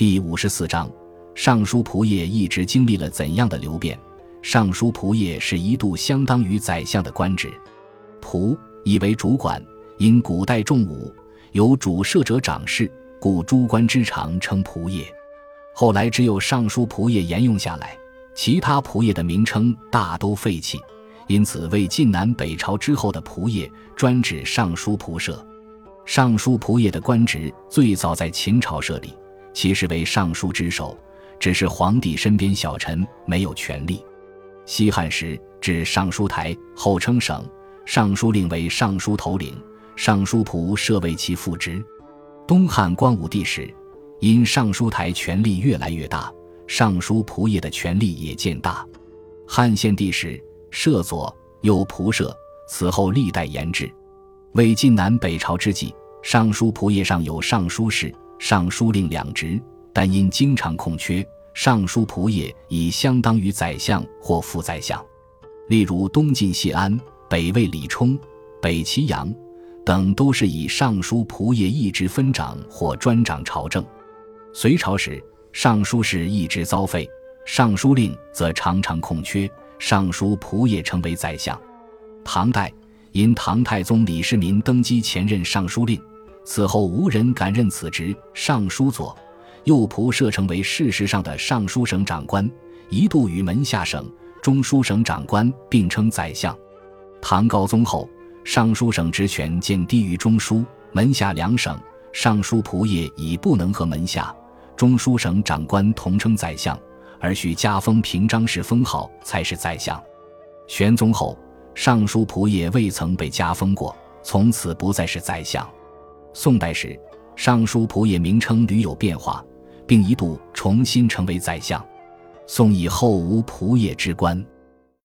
第五十四章，尚书仆射一直经历了怎样的流变？尚书仆射是一度相当于宰相的官职，仆以为主管，因古代重武，有主射者掌事，故诸官之长称仆射。后来只有尚书仆射沿用下来，其他仆射的名称大都废弃。因此，魏晋南北朝之后的仆射专指尚书仆射。尚书仆射的官职最早在秦朝设立，其实为尚书之首，只是皇帝身边小臣没有权力。西汉时置尚书台，后称省，尚书令为尚书头领，尚书仆设为其副职。东汉光武帝时，因尚书台权力越来越大，尚书仆射的权力也渐大。汉献帝时。设左右仆射，此后历代沿置。魏晋南北朝之际，尚书仆射上有尚书事、尚书令两职，但因经常空缺，尚书仆射已相当于宰相或副宰相。例如东晋谢安、北魏李冲、北齐杨等，都是以尚书仆射一职分掌或专掌朝政。隋朝时，尚书事一直遭废，尚书令则常常空缺。尚书仆射成为宰相。唐代因唐太宗李世民登基前任尚书令，此后无人敢任此职。尚书左右仆射成为事实上的尚书省长官，一度与门下省、中书省长官并称宰相。唐高宗后，尚书省职权渐低于中书、门下两省，尚书仆射已不能和门下、中书省长官同称宰相。而需加封平章事封号才是宰相。玄宗后，尚书仆射未曾被加封过，从此不再是宰相。宋代时，尚书仆也名称屡有变化，并一度重新成为宰相。宋以后无仆也之官。